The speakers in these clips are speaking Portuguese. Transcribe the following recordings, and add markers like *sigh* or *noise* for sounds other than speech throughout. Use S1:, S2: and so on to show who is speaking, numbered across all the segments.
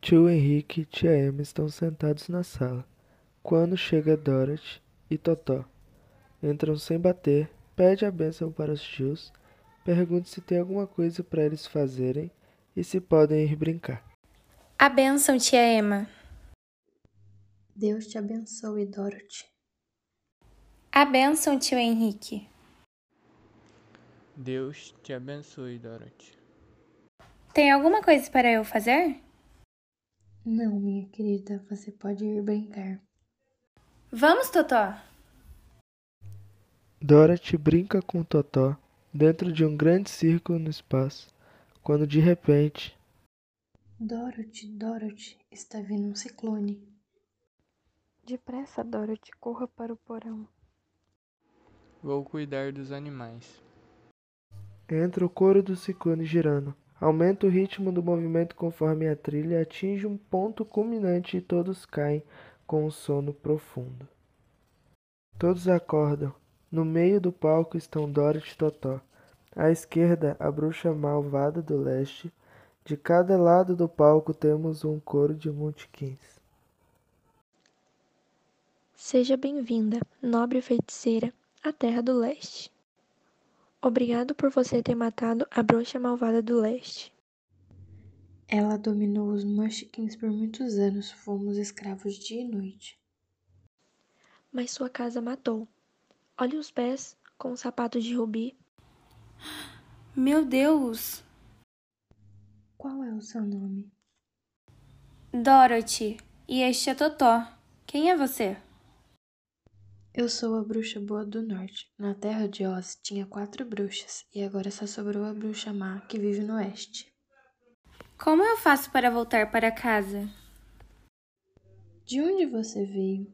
S1: Tio Henrique e tia Emma estão sentados na sala. Quando chega Dorothy e Totó. Entram sem bater, pede a bênção para os tios, pergunta se tem alguma coisa para eles fazerem e se podem ir brincar.
S2: A bênção, tia Emma.
S3: Deus te abençoe, Dorothy.
S2: A bênção, tio Henrique.
S4: Deus te abençoe, Dorothy.
S2: Tem alguma coisa para eu fazer?
S3: Não, minha querida, você pode ir brincar.
S2: Vamos, Totó.
S1: Dorothy brinca com Totó dentro de um grande círculo no espaço, quando de repente
S3: Dorothy, Dorothy, está vindo um ciclone.
S5: Depressa, Dorothy, corra para o porão.
S4: Vou cuidar dos animais.
S1: entra o coro do ciclone girando. Aumenta o ritmo do movimento conforme a trilha atinge um ponto culminante e todos caem com um sono profundo. Todos acordam. No meio do palco estão Dorothy e Totó. À esquerda, a bruxa malvada do leste. De cada lado do palco temos um coro de munchkins.
S5: Seja bem-vinda, nobre feiticeira, à Terra do Leste. Obrigado por você ter matado a bruxa malvada do leste.
S3: Ela dominou os Munchkins por muitos anos. Fomos escravos dia e noite.
S5: Mas sua casa matou. Olhe os pés com os sapatos de rubi.
S2: Meu Deus!
S3: Qual é o seu nome?
S2: Dorothy, e este é Totó. Quem é você?
S3: Eu sou a bruxa boa do norte. Na terra de Oz tinha quatro bruxas e agora só sobrou a bruxa má que vive no oeste.
S2: Como eu faço para voltar para casa?
S3: De onde você veio?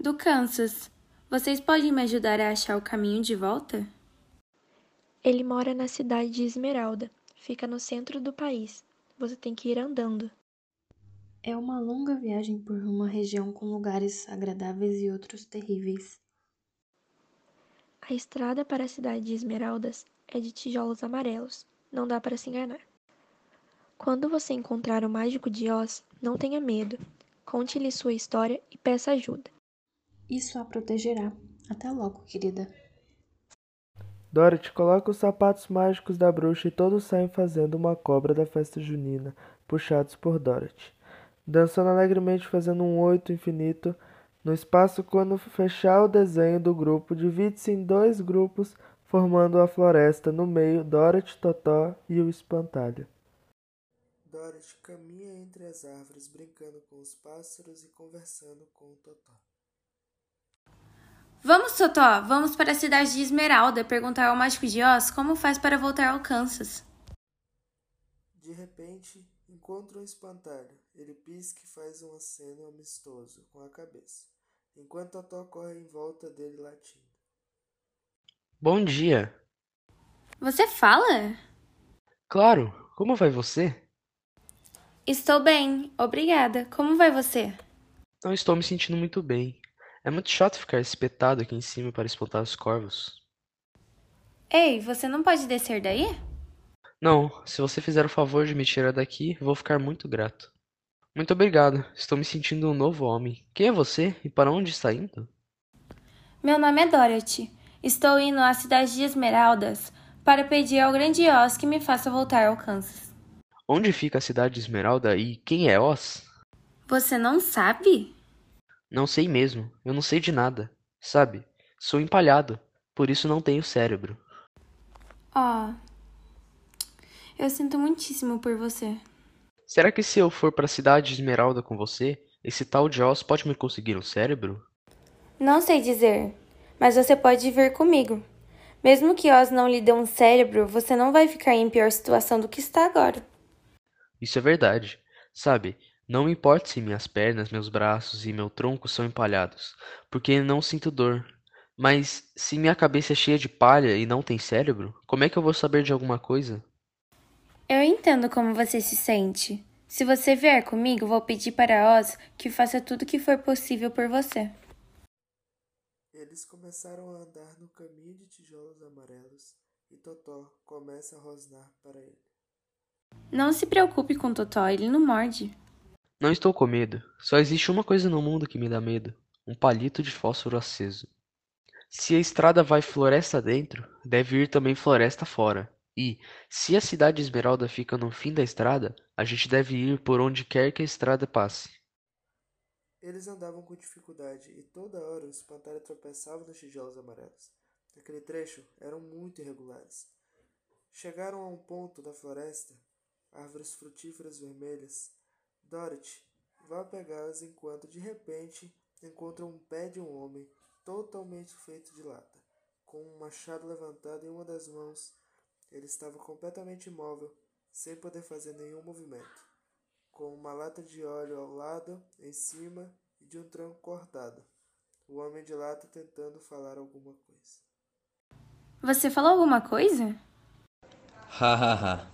S2: Do Kansas. Vocês podem me ajudar a achar o caminho de volta?
S5: Ele mora na cidade de Esmeralda. Fica no centro do país. Você tem que ir andando.
S3: É uma longa viagem por uma região com lugares agradáveis e outros terríveis.
S5: A estrada para a cidade de Esmeraldas é de tijolos amarelos. Não dá para se enganar. Quando você encontrar o mágico de Oz, não tenha medo. Conte-lhe sua história e peça ajuda.
S3: Isso a protegerá. Até logo, querida.
S1: Dorothy coloca os sapatos mágicos da bruxa e todos saem fazendo uma cobra da festa junina, puxados por Dorothy. Dançando alegremente, fazendo um oito infinito no espaço quando fechar o desenho do grupo, divide-se em dois grupos, formando a floresta no meio, Dorothy, Totó e o espantalho. Dorothy caminha entre as árvores, brincando com os pássaros e conversando com o Totó.
S2: Vamos, Totó! Vamos para a cidade de Esmeralda perguntar ao mágico de Oz como faz para voltar ao Kansas.
S1: De repente, encontra um espantalho. Ele pisca e faz um aceno amistoso com a cabeça, enquanto Totó corre em volta dele latindo.
S6: Bom dia.
S2: Você fala?
S6: Claro, como vai você?
S2: Estou bem, obrigada. Como vai você?
S6: Não estou me sentindo muito bem. É muito chato ficar espetado aqui em cima para espantar os corvos.
S2: Ei, você não pode descer daí?
S6: Não, se você fizer o favor de me tirar daqui, vou ficar muito grato. Muito obrigado. Estou me sentindo um novo homem. Quem é você e para onde está indo?
S2: Meu nome é Dorothy. Estou indo à cidade de Esmeraldas para pedir ao grande Oz que me faça voltar ao Kansas.
S6: Onde fica a cidade de Esmeralda e quem é Oz?
S2: Você não sabe?
S6: Não sei mesmo. Eu não sei de nada. Sabe? Sou empalhado. Por isso não tenho cérebro.
S2: Oh. Eu sinto muitíssimo por você.
S6: Será que se eu for para a cidade de Esmeralda com você, esse tal de Oz pode me conseguir um cérebro?
S2: Não sei dizer, mas você pode vir comigo. Mesmo que Oz não lhe dê um cérebro, você não vai ficar em pior situação do que está agora.
S6: Isso é verdade. Sabe, não me importa se minhas pernas, meus braços e meu tronco são empalhados, porque não sinto dor. Mas se minha cabeça é cheia de palha e não tem cérebro, como é que eu vou saber de alguma coisa?
S2: Eu entendo como você se sente. Se você vier comigo, vou pedir para Oz que faça tudo o que for possível por você.
S1: Eles começaram a andar no caminho de tijolos amarelos e Totó começa a rosnar para ele.
S2: Não se preocupe com Totó, ele não morde.
S6: Não estou com medo. Só existe uma coisa no mundo que me dá medo: um palito de fósforo aceso. Se a estrada vai floresta dentro, deve ir também floresta fora. E, se a cidade Esmeralda fica no fim da estrada, a gente deve ir por onde quer que a estrada passe.
S1: Eles andavam com dificuldade e toda hora o espantalho tropeçava nos tijolos amarelos. Naquele trecho eram muito irregulares. Chegaram a um ponto da floresta, árvores frutíferas vermelhas. Dorothy vai pegá-las enquanto de repente encontra um pé de um homem totalmente feito de lata, com um machado levantado em uma das mãos. Ele estava completamente imóvel, sem poder fazer nenhum movimento com uma lata de óleo ao lado, em cima e de um tronco cortado. O homem de lata tentando falar alguma coisa.
S2: Você falou alguma coisa?
S7: Ha ha ha.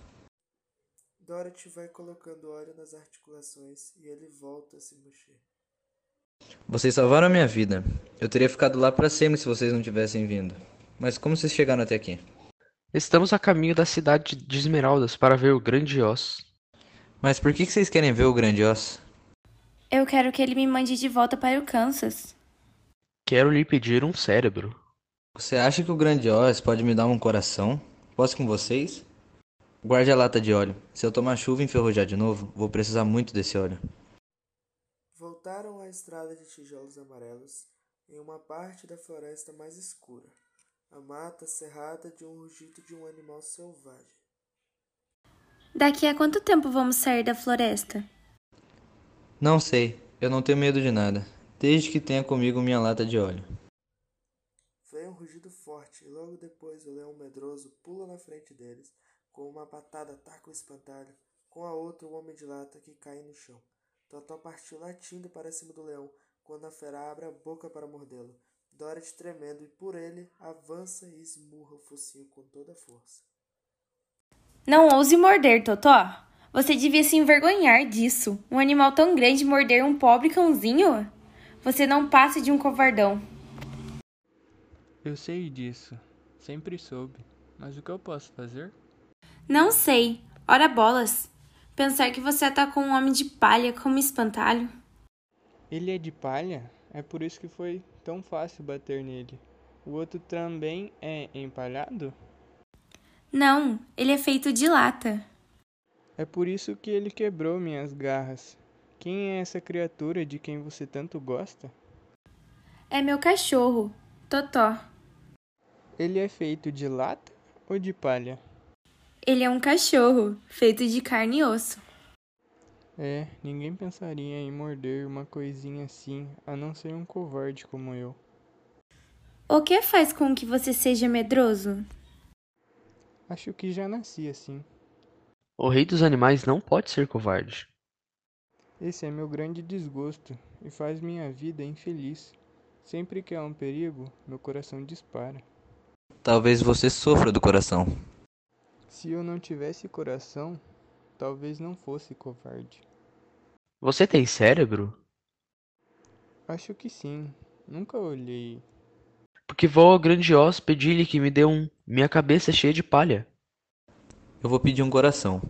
S1: Dorothy vai colocando óleo nas articulações e ele volta a se mexer.
S7: Vocês salvaram a minha vida. Eu teria ficado lá para sempre se vocês não tivessem vindo. Mas como vocês chegaram até aqui?
S6: Estamos a caminho da cidade de Esmeraldas para ver o grande Oz.
S7: Mas por que vocês querem ver o grande Oz?
S2: Eu quero que ele me mande de volta para o Kansas.
S6: Quero lhe pedir um cérebro.
S7: Você acha que o grande Oz pode me dar um coração? Posso com vocês? Guarde a lata de óleo. Se eu tomar chuva e enferrujar de novo, vou precisar muito desse óleo.
S1: Voltaram à estrada de tijolos amarelos em uma parte da floresta mais escura, a mata cerrada de um rugido de um animal selvagem.
S2: Daqui a quanto tempo vamos sair da floresta?
S7: Não sei. Eu não tenho medo de nada, desde que tenha comigo minha lata de óleo.
S1: Vem um rugido forte e logo depois o leão medroso pula na frente deles. Com uma patada ataca o espantalho, com a outra o homem de lata que cai no chão. Totó partiu latindo para cima do leão quando a fera abre a boca para mordê-lo. Dorothy, tremendo e por ele, avança e esmurra o focinho com toda a força.
S2: Não ouse morder, Totó. Você devia se envergonhar disso. Um animal tão grande morder um pobre cãozinho? Você não passa de um covardão.
S4: Eu sei disso. Sempre soube. Mas o que eu posso fazer?
S2: Não sei. Ora bolas. Pensar que você atacou um homem de palha como espantalho.
S4: Ele é de palha? É por isso que foi tão fácil bater nele. O outro também é empalhado?
S2: Não, ele é feito de lata.
S4: É por isso que ele quebrou minhas garras. Quem é essa criatura de quem você tanto gosta?
S2: É meu cachorro, Totó.
S4: Ele é feito de lata ou de palha?
S2: Ele é um cachorro, feito de carne e osso.
S4: É, ninguém pensaria em morder uma coisinha assim, a não ser um covarde como eu.
S2: O que faz com que você seja medroso?
S4: Acho que já nasci assim.
S6: O rei dos animais não pode ser covarde.
S4: Esse é meu grande desgosto e faz minha vida infeliz. Sempre que há um perigo, meu coração dispara.
S7: Talvez você sofra do coração.
S4: Se eu não tivesse coração, talvez não fosse covarde.
S6: Você tem cérebro?
S4: Acho que sim. Nunca olhei.
S6: Porque vou ao grande Oz pedir-lhe que me dê um. Minha cabeça é cheia de palha.
S7: Eu vou pedir um coração.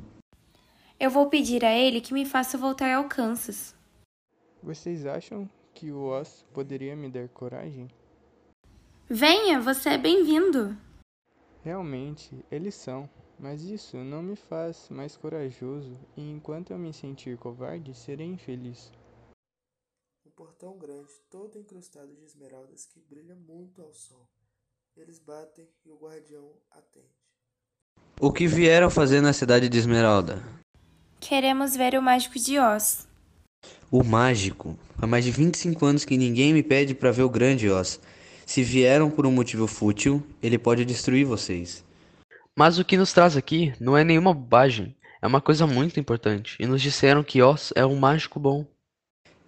S2: Eu vou pedir a ele que me faça voltar ao Kansas.
S4: Vocês acham que o Oz poderia me dar coragem?
S2: Venha, você é bem-vindo.
S4: Realmente, eles são. Mas isso não me faz mais corajoso e enquanto eu me sentir covarde, serei infeliz.
S1: Um portão grande, todo incrustado de esmeraldas que brilha muito ao sol. Eles batem e o guardião atende.
S7: O que vieram fazer na cidade de Esmeralda?
S2: Queremos ver o mágico de Oz.
S7: O mágico? Há mais de 25 anos que ninguém me pede para ver o grande Oz. Se vieram por um motivo fútil, ele pode destruir vocês.
S6: Mas o que nos traz aqui não é nenhuma bobagem, é uma coisa muito importante, e nos disseram que Oz é um mágico bom.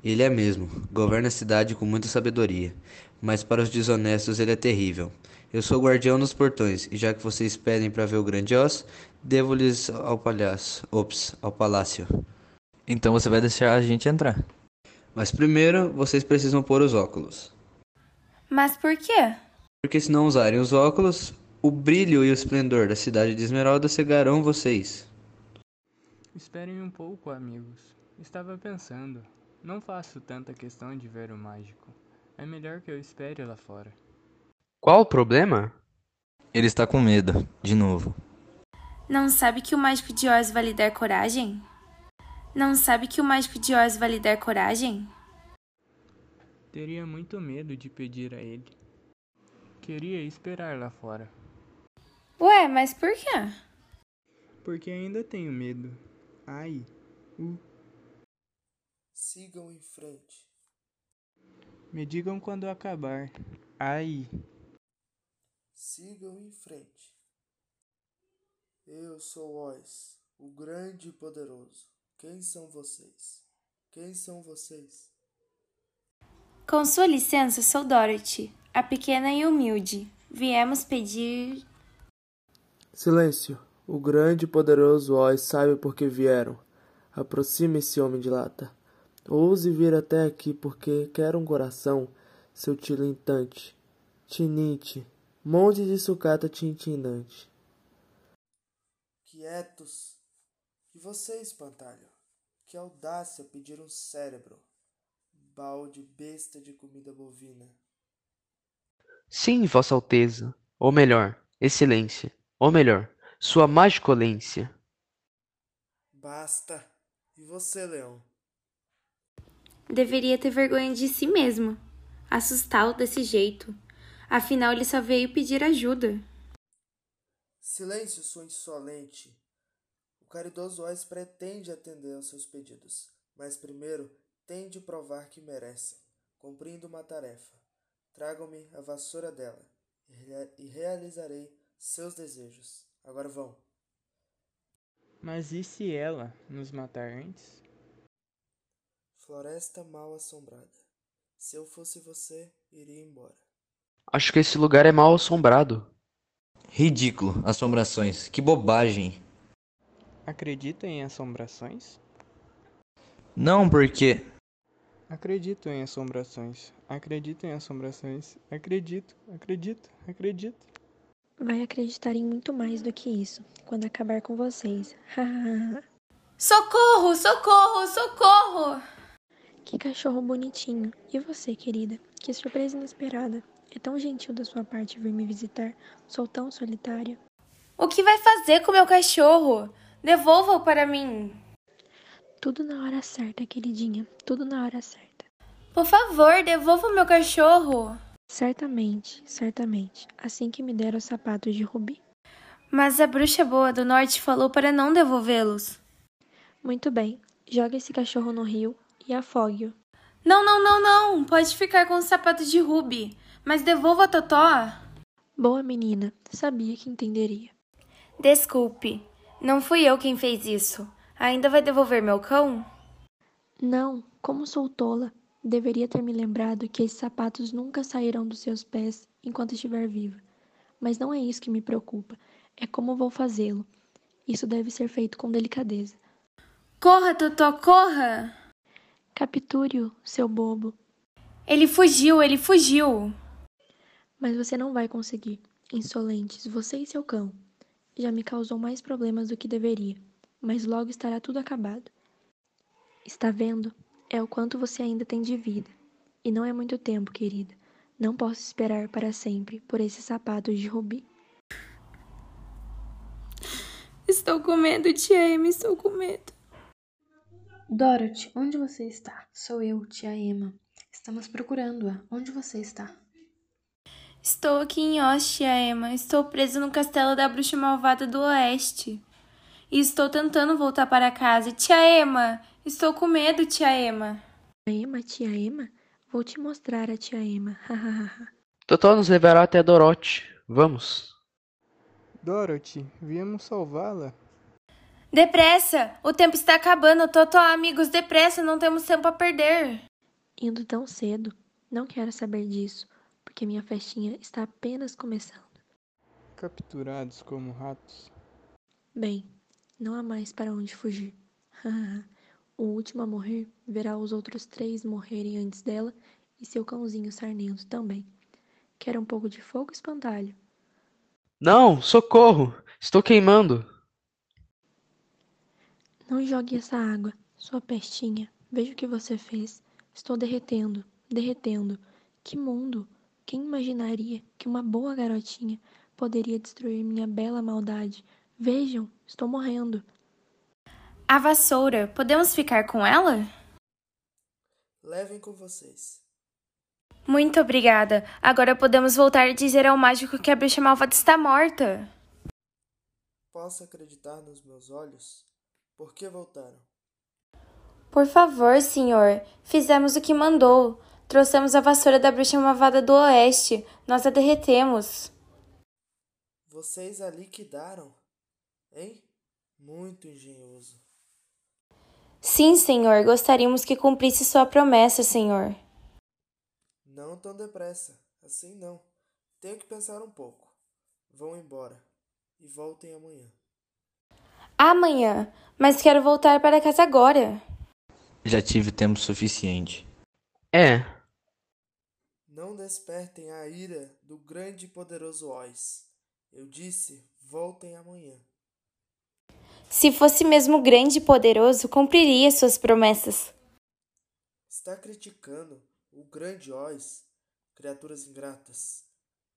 S7: Ele é mesmo, governa a cidade com muita sabedoria, mas para os desonestos ele é terrível. Eu sou o guardião nos portões, e já que vocês pedem para ver o grande Oz, devo-lhes ao palhaço, ops, ao palácio.
S8: Então você vai deixar a gente entrar.
S7: Mas primeiro, vocês precisam pôr os óculos.
S2: Mas por quê?
S7: Porque se não usarem os óculos, o brilho e o esplendor da cidade de Esmeralda cegarão vocês.
S4: Esperem um pouco, amigos. Estava pensando. Não faço tanta questão de ver o mágico. É melhor que eu espere lá fora.
S6: Qual o problema?
S8: Ele está com medo, de novo.
S2: Não sabe que o mágico de Oz vai lhe dar coragem? Não sabe que o mágico de Oz vai lhe dar coragem?
S4: Teria muito medo de pedir a ele. Queria esperar lá fora.
S2: Ué, mas por quê?
S4: Porque ainda tenho medo. Ai. Uh.
S1: Sigam em frente.
S4: Me digam quando acabar. Ai.
S1: Sigam em frente. Eu sou Oz, o grande e poderoso. Quem são vocês? Quem são vocês?
S2: Com sua licença, sou Dorothy, a pequena e humilde. Viemos pedir.
S1: Silêncio. O grande e poderoso Oz sabe por que vieram. Aproxime-se, homem de lata. Ouse vir até aqui porque quer um coração, seu tilintante. Tininte, monte de sucata tintinante. Quietos! E você, espantalho? Que audácia pedir um cérebro! Balde besta de comida bovina.
S6: Sim, Vossa Alteza. Ou melhor, Excelência. Ou melhor, Sua Magicolência.
S1: Basta! E você, leão?
S2: Deveria ter vergonha de si mesmo. Assustá-lo desse jeito. Afinal, ele só veio pedir ajuda.
S1: Silêncio, sua insolente. O caridoso Oz pretende atender aos seus pedidos, mas primeiro tem de provar que merecem, cumprindo uma tarefa. Tragam-me a vassoura dela e realizarei seus desejos. Agora vão.
S4: Mas e se ela nos matar antes?
S1: Floresta mal assombrada. Se eu fosse você, iria embora.
S6: Acho que esse lugar é mal assombrado.
S8: Ridículo, assombrações. Que bobagem.
S4: Acredita em assombrações?
S8: Não, porque.
S4: Acredito em assombrações. Acredito em assombrações. Acredito, acredito, acredito.
S5: Vai acreditar em muito mais do que isso quando acabar com vocês. *laughs*
S2: Socorro! Socorro! Socorro!
S5: que cachorro bonitinho. E você, querida? Que surpresa inesperada. É tão gentil da sua parte vir me visitar. Sou tão solitária.
S2: O que vai fazer com meu cachorro? Devolva-o para mim.
S5: Tudo na hora certa, queridinha. Tudo na hora certa.
S2: Por favor, devolva o meu cachorro.
S5: Certamente, certamente. Assim que me der os sapatos de rubi.
S2: Mas a bruxa boa do norte falou para não devolvê-los.
S5: Muito bem. Joga esse cachorro no rio e afogue-o.
S2: Não, não, não, não. Pode ficar com os sapatos de Ruby. Mas devolva a Totó.
S5: Boa menina. Sabia que entenderia.
S2: Desculpe. Não fui eu quem fez isso. Ainda vai devolver meu cão?
S5: Não, como sou tola. Deveria ter me lembrado que esses sapatos nunca sairão dos seus pés enquanto estiver viva. Mas não é isso que me preocupa. É como vou fazê-lo. Isso deve ser feito com delicadeza.
S2: Corra, Totó, corra!
S5: Capture-o, seu bobo.
S2: Ele fugiu, ele fugiu.
S5: Mas você não vai conseguir. Insolentes, você e seu cão. Já me causou mais problemas do que deveria, mas logo estará tudo acabado. Está vendo? É o quanto você ainda tem de vida. E não é muito tempo, querida. Não posso esperar para sempre por esses sapatos de rubi.
S2: Estou com medo, tia Emma, estou com medo.
S3: Dorothy, onde você está? Sou eu, tia Emma. Estamos procurando-a. Onde você está?
S2: Estou aqui em Oz, tia Emma. Estou presa no castelo da bruxa malvada do oeste. E estou tentando voltar para casa. Tia Emma, estou com medo, tia Emma.
S5: Tia Emma, tia Emma? Vou te mostrar a tia Emma.
S6: Totó nos levará até Dorothy. Vamos.
S4: Dorothy, viemos salvá-la.
S2: Depressa! O tempo está acabando. Totó, amigos, depressa, não temos tempo a perder.
S5: Indo tão cedo? Não quero saber disso, porque minha festinha está apenas começando.
S4: Capturados como ratos.
S5: Bem, não há mais para onde fugir. *laughs* o último a morrer verá os outros três morrerem antes dela e seu cãozinho sarnento também. Quer um pouco de fogo, espantalho?
S6: Não, socorro! Estou queimando.
S5: Não jogue essa água, sua pestinha. Veja o que você fez. Estou derretendo, derretendo. Que mundo! Quem imaginaria que uma boa garotinha poderia destruir minha bela maldade? Vejam, estou morrendo.
S2: A vassoura, podemos ficar com ela?
S1: Levem com vocês.
S2: Muito obrigada. Agora podemos voltar e dizer ao mágico que a bruxa malvada está morta.
S1: Posso acreditar nos meus olhos? Por que voltaram?
S2: Por favor, senhor. Fizemos o que mandou. Trouxemos a vassoura da bruxa malvada do oeste. Nós a derretemos.
S1: Vocês a liquidaram? Hein? Muito engenhoso.
S2: Sim, senhor. Gostaríamos que cumprisse sua promessa, senhor.
S1: Não tão depressa. Assim não. Tenho que pensar um pouco. Vão embora. E voltem amanhã.
S2: Amanhã. Mas quero voltar para casa agora.
S8: Já tive tempo suficiente.
S6: É,
S1: Não despertem a ira do grande e poderoso Oz. Eu disse, voltem amanhã.
S2: Se fosse mesmo grande e poderoso, cumpriria suas promessas.
S1: Está criticando o grande Oz? Criaturas ingratas.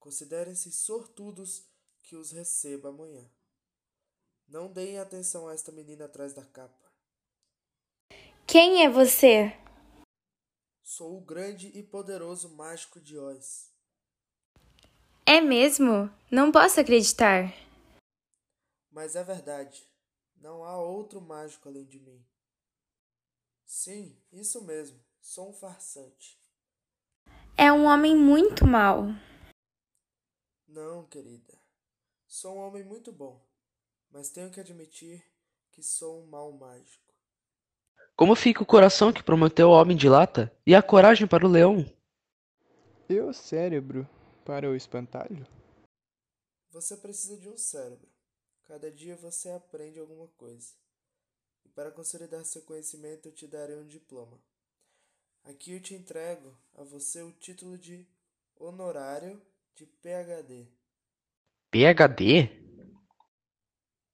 S1: Considerem-se sortudos que os receba amanhã. Não deem atenção a esta menina atrás da capa.
S2: Quem é você?
S1: Sou o grande e poderoso mágico de Oz.
S2: É mesmo? Não posso acreditar.
S1: Mas é verdade. Não há outro mágico além de mim. Sim, isso mesmo. Sou um farsante.
S2: É um homem muito mau.
S1: Não, querida. Sou um homem muito bom. Mas tenho que admitir que sou um mau mágico.
S6: como fica o coração que prometeu ao homem de lata e a coragem para o leão?
S4: E o cérebro para o espantalho?
S1: Você precisa de um cérebro. Cada dia você aprende alguma coisa. E para consolidar seu conhecimento, eu te darei um diploma. Aqui eu te entrego a você o título de honorário de PhD.
S6: PhD?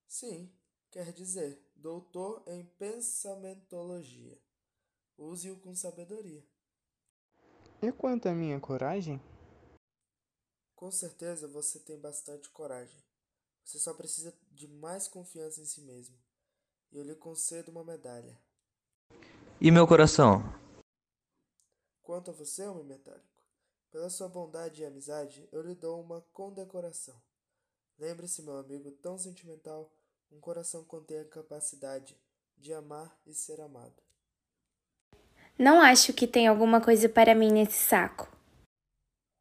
S1: Sim, quer dizer, doutor em pensamentologia. Use-o com sabedoria.
S4: E quanto à minha coragem?
S1: Com certeza você tem bastante coragem. Você só precisa de mais confiança em si mesmo. E eu lhe concedo uma medalha.
S8: E meu coração?
S1: Quanto a você, homem metálico, pela sua bondade e amizade, eu lhe dou uma condecoração. Lembre-se, meu amigo tão sentimental, um coração contém a capacidade de amar e ser amado.
S2: Não acho que tem alguma coisa para mim nesse saco.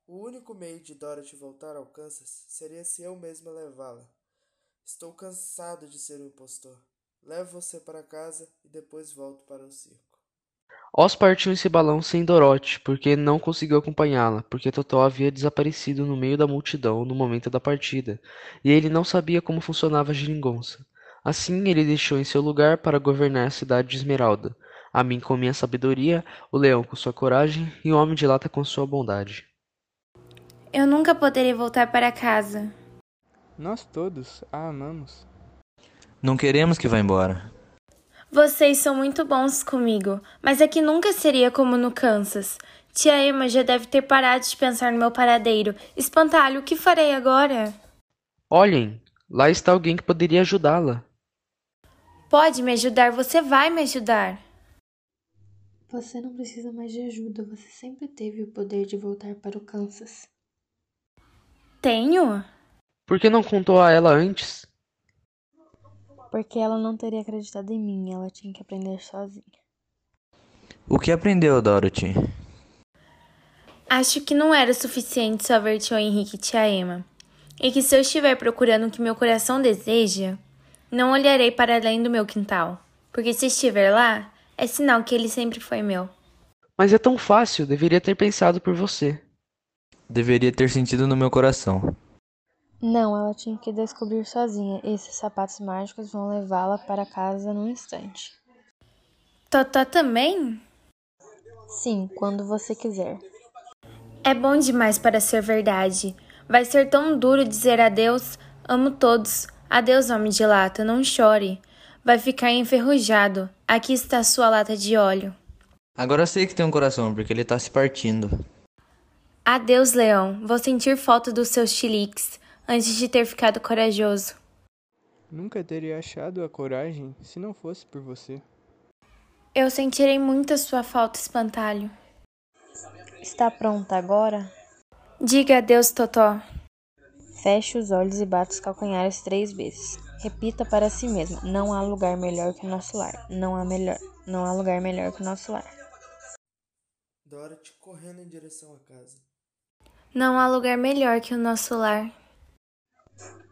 S1: O único meio de Dorothy voltar ao Kansas seria se eu mesma levá-la. Estou cansado de ser um impostor. Levo você para casa e depois volto para o circo.
S6: Oz partiu em seu balão sem Dorothy, porque não conseguiu acompanhá-la, porque Totó havia desaparecido no meio da multidão no momento da partida, e ele não sabia como funcionava a geringonça. Assim, ele deixou em seu lugar para governar a cidade de Esmeralda, a mim com minha sabedoria, o leão com sua coragem e o homem de lata com sua bondade.
S2: Eu nunca poderei voltar para casa.
S4: Nós todos a amamos.
S8: Não queremos que vá embora.
S2: Vocês são muito bons comigo, mas aqui nunca seria como no Kansas. Tia Emma já deve ter parado de pensar no meu paradeiro. Espantalho, o que farei agora?
S6: Olhem, lá está alguém que poderia ajudá-la.
S2: Pode me ajudar, você vai me ajudar.
S3: Você não precisa mais de ajuda, você sempre teve o poder de voltar para o Kansas.
S2: Tenho?
S6: Por que não contou a ela antes?
S3: Porque ela não teria acreditado em mim, ela tinha que aprender sozinha.
S8: O que aprendeu, Dorothy?
S2: Acho que não era suficiente só ver tio Henrique e tia Emma. E que se eu estiver procurando o que meu coração deseja, não olharei para além do meu quintal. Porque se estiver lá, é sinal que ele sempre foi meu.
S6: Mas é tão fácil, deveria ter pensado por você.
S8: Deveria ter sentido no meu coração.
S3: Não, ela tinha que descobrir sozinha. Esses sapatos mágicos vão levá-la para casa num instante.
S2: Totó também?
S3: Sim, quando você quiser.
S2: É bom demais para ser verdade. Vai ser tão duro dizer adeus. Amo todos. Adeus, homem de lata, não chore. vai ficar enferrujado. Aqui está sua lata de óleo.
S8: Agora sei que tem um coração, porque ele tá se partindo.
S2: Adeus, Leão. Vou sentir falta dos seus chiliques antes de ter ficado corajoso.
S4: Nunca teria achado a coragem se não fosse por você.
S2: Eu sentirei muito a sua falta, espantalho.
S3: Está pronta agora?
S2: Diga adeus, Totó.
S3: Feche os olhos e bata os calcanhares três vezes. Repita para si mesma: não há lugar melhor que o nosso lar. Não há melhor, não há lugar melhor que o nosso lar.
S1: Dorothy correndo em direção à casa.
S2: Não há lugar melhor que o nosso lar.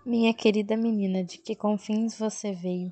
S3: Minha querida menina, de que confins você veio?